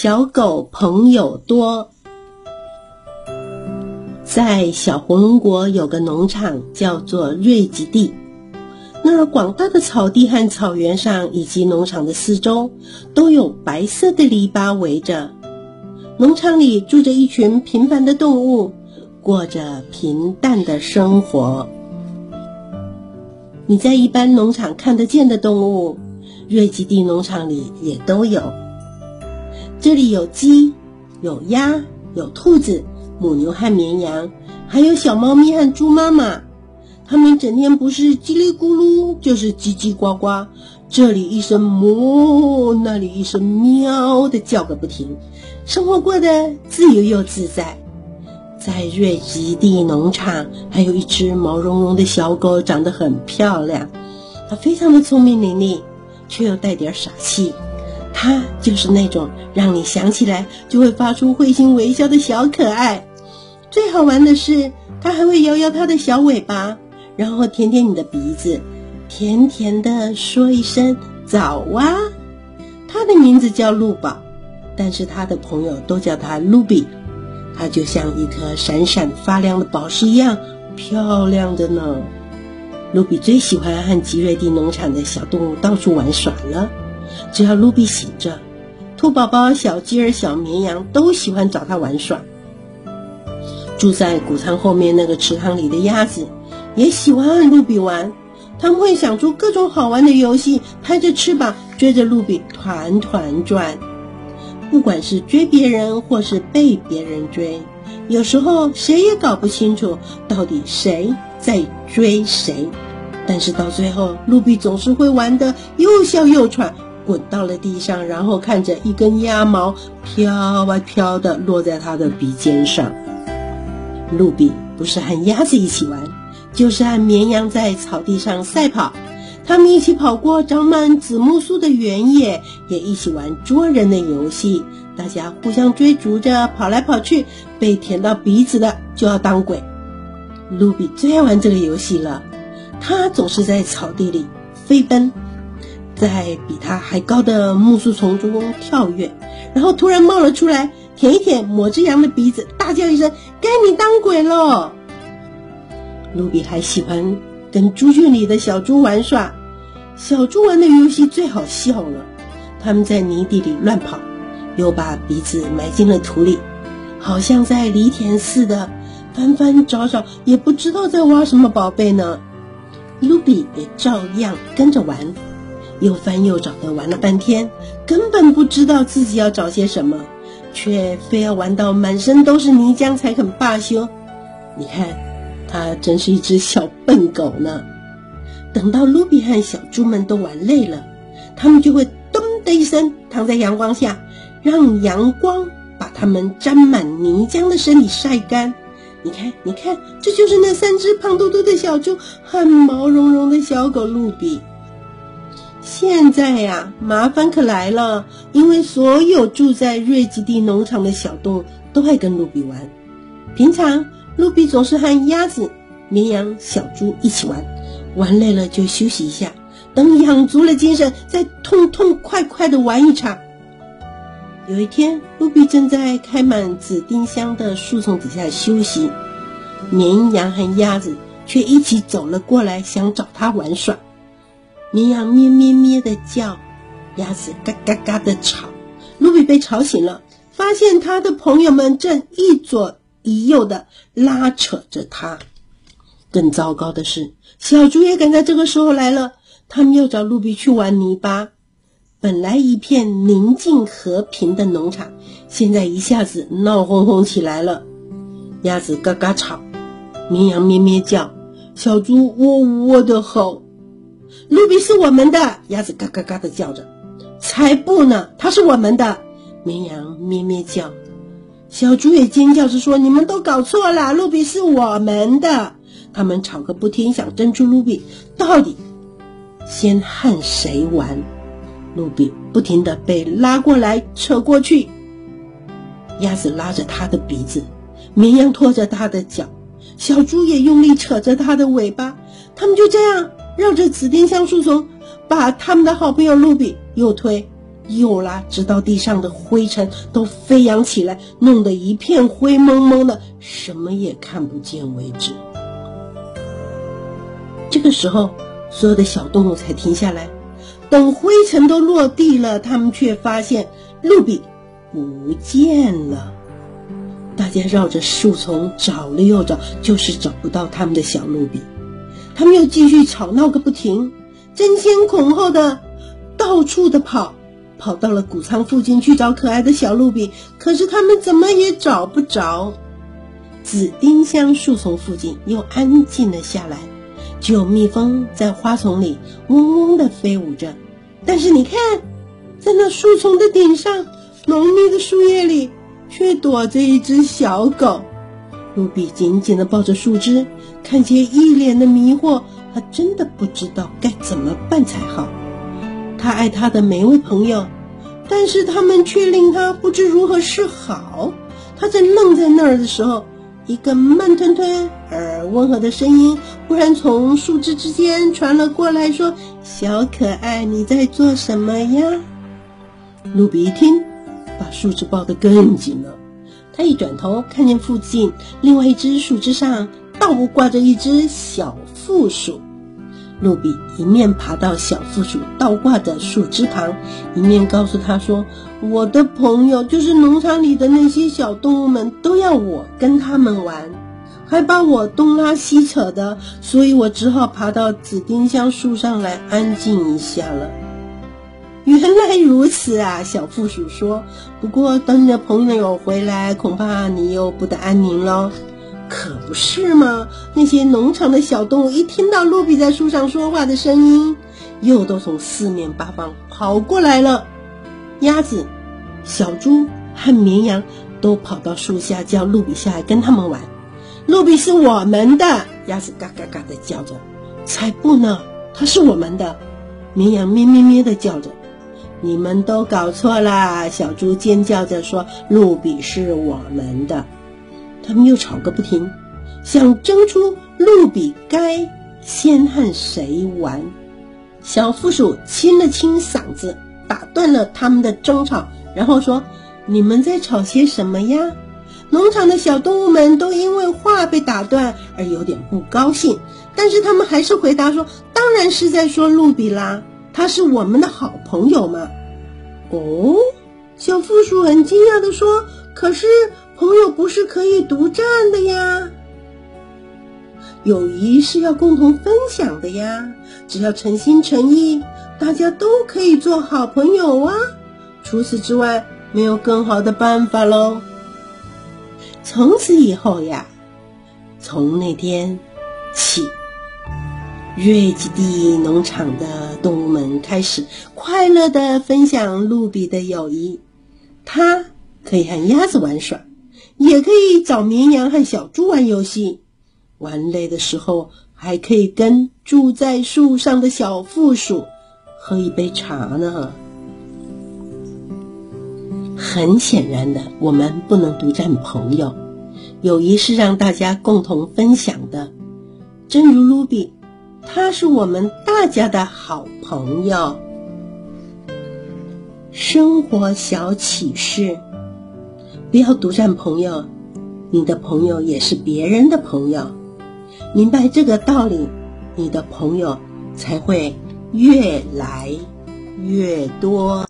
小狗朋友多。在小火龙国有个农场，叫做瑞吉地。那广大的草地和草原上，以及农场的四周，都有白色的篱笆围着。农场里住着一群平凡的动物，过着平淡的生活。你在一般农场看得见的动物，瑞吉地农场里也都有。这里有鸡，有鸭，有兔子。母牛和绵羊，还有小猫咪和猪妈妈，它们整天不是叽里咕噜，就是叽叽呱呱，这里一声哞，那里一声喵的叫个不停，生活过得自由又自在。在瑞吉地农场，还有一只毛茸茸的小狗，长得很漂亮，它非常的聪明伶俐，却又带点傻气。它就是那种让你想起来就会发出会心微笑的小可爱。最好玩的是，它还会摇摇它的小尾巴，然后舔舔你的鼻子，甜甜的说一声早啊。它的名字叫露宝，但是它的朋友都叫它露比。它就像一颗闪闪发亮的宝石一样漂亮的呢。露比最喜欢和吉瑞蒂农场的小动物到处玩耍了。只要露比醒着，兔宝宝、小鸡儿、小绵羊都喜欢找它玩耍。住在谷仓后面那个池塘里的鸭子，也喜欢和露比玩。他们会想出各种好玩的游戏，拍着翅膀追着露比团团转。不管是追别人，或是被别人追，有时候谁也搞不清楚到底谁在追谁。但是到最后，露比总是会玩得又笑又喘，滚到了地上，然后看着一根鸭毛飘啊飘的落在他的鼻尖上。露比不是和鸭子一起玩，就是和绵羊在草地上赛跑。他们一起跑过长满紫木树的原野，也一起玩捉人的游戏。大家互相追逐着跑来跑去，被舔到鼻子的就要当鬼。露比最爱玩这个游戏了，他总是在草地里飞奔，在比他还高的木树丛中跳跃，然后突然冒了出来。舔一舔抹只羊的鼻子，大叫一声：“该你当鬼了！”卢比还喜欢跟猪圈里的小猪玩耍，小猪玩的游戏最好笑了。他们在泥地里乱跑，又把鼻子埋进了土里，好像在犁田似的，翻翻找找，也不知道在挖什么宝贝呢。卢比也照样跟着玩，又翻又找的玩了半天，根本不知道自己要找些什么。却非要玩到满身都是泥浆才肯罢休。你看，它真是一只小笨狗呢。等到卢比和小猪们都玩累了，他们就会咚的一声躺在阳光下，让阳光把它们沾满泥浆的身体晒干。你看，你看，这就是那三只胖嘟嘟的小猪和毛茸茸的小狗卢比。现在呀，麻烦可来了，因为所有住在瑞吉地农场的小动物都爱跟露比玩。平常，露比总是和鸭子、绵羊、小猪一起玩，玩累了就休息一下，等养足了精神，再痛痛快快的玩一场。有一天，露比正在开满紫丁香的树丛底下休息，绵羊和鸭子却一起走了过来，想找他玩耍。绵羊咩咩咩的叫，鸭子嘎嘎嘎的吵。卢比被吵醒了，发现他的朋友们正一左一右的拉扯着他。更糟糕的是，小猪也赶在这个时候来了。他们要找卢比去玩泥巴。本来一片宁静和平的农场，现在一下子闹哄哄起来了。鸭子嘎嘎吵，绵羊咩咩叫，小猪喔喔的吼。卢比是我们的，鸭子嘎嘎嘎的叫着，才不呢，它是我们的。绵羊咩咩叫，小猪也尖叫着说：“你们都搞错了，卢比是我们的。”他们吵个不停，想争出卢比到底先和谁玩。卢比不停的被拉过来扯过去，鸭子拉着他的鼻子，绵羊拖着他的脚，小猪也用力扯着他的尾巴，他们就这样。绕着紫丁香树丛，把他们的好朋友露比又推又拉，直到地上的灰尘都飞扬起来，弄得一片灰蒙蒙的，什么也看不见为止。这个时候，所有的小动物才停下来。等灰尘都落地了，他们却发现露比不见了。大家绕着树丛找了又找，就是找不到他们的小露比。他们又继续吵闹个不停，争先恐后的到处的跑，跑到了谷仓附近去找可爱的小露比。可是他们怎么也找不着。紫丁香树丛附近又安静了下来。只有蜜蜂在花丛里嗡嗡地飞舞着，但是你看，在那树丛的顶上，浓密的树叶里，却躲着一只小狗。露比紧紧地抱着树枝，看见一脸的迷惑，他真的不知道该怎么办才好。他爱他的每位朋友，但是他们却令他不知如何是好。他正愣在那儿的时候。一个慢吞吞而温和的声音忽然从树枝之间传了过来，说：“小可爱，你在做什么呀？”露比一听，把树枝抱得更紧了。他一转头，看见附近另外一只树枝上倒挂着一只小负鼠。露比一面爬到小负鼠倒挂的树枝旁，一面告诉他说：“我的朋友就是农场里的那些小动物们，都要我跟他们玩，还把我东拉西扯的，所以我只好爬到紫丁香树上来安静一下了。”原来如此啊，小负鼠说：“不过等你的朋友回来，恐怕你又不得安宁了。”可不是吗？那些农场的小动物一听到露比在树上说话的声音，又都从四面八方跑过来了。鸭子、小猪和绵羊都跑到树下，叫露比下来跟他们玩。露比是我们的，鸭子嘎嘎嘎的叫着。才不呢，它是我们的。绵羊咩咩咩的叫着。你们都搞错了，小猪尖叫着说：“露比是我们的。”他们又吵个不停，想争出露比该先和谁玩。小负鼠清了清嗓子，打断了他们的争吵，然后说：“你们在吵些什么呀？”农场的小动物们都因为话被打断而有点不高兴，但是他们还是回答说：“当然是在说露比啦，他是我们的好朋友嘛。”哦，小负鼠很惊讶地说：“可是。”朋友不是可以独占的呀，友谊是要共同分享的呀。只要诚心诚意，大家都可以做好朋友啊。除此之外，没有更好的办法喽。从此以后呀，从那天起，瑞吉蒂农场的动物们开始快乐的分享露比的友谊。它可以和鸭子玩耍。也可以找绵羊和小猪玩游戏，玩累的时候还可以跟住在树上的小负鼠喝一杯茶呢。很显然的，我们不能独占朋友，友谊是让大家共同分享的。正如卢比，他是我们大家的好朋友。生活小启示。不要独占朋友，你的朋友也是别人的朋友。明白这个道理，你的朋友才会越来越多。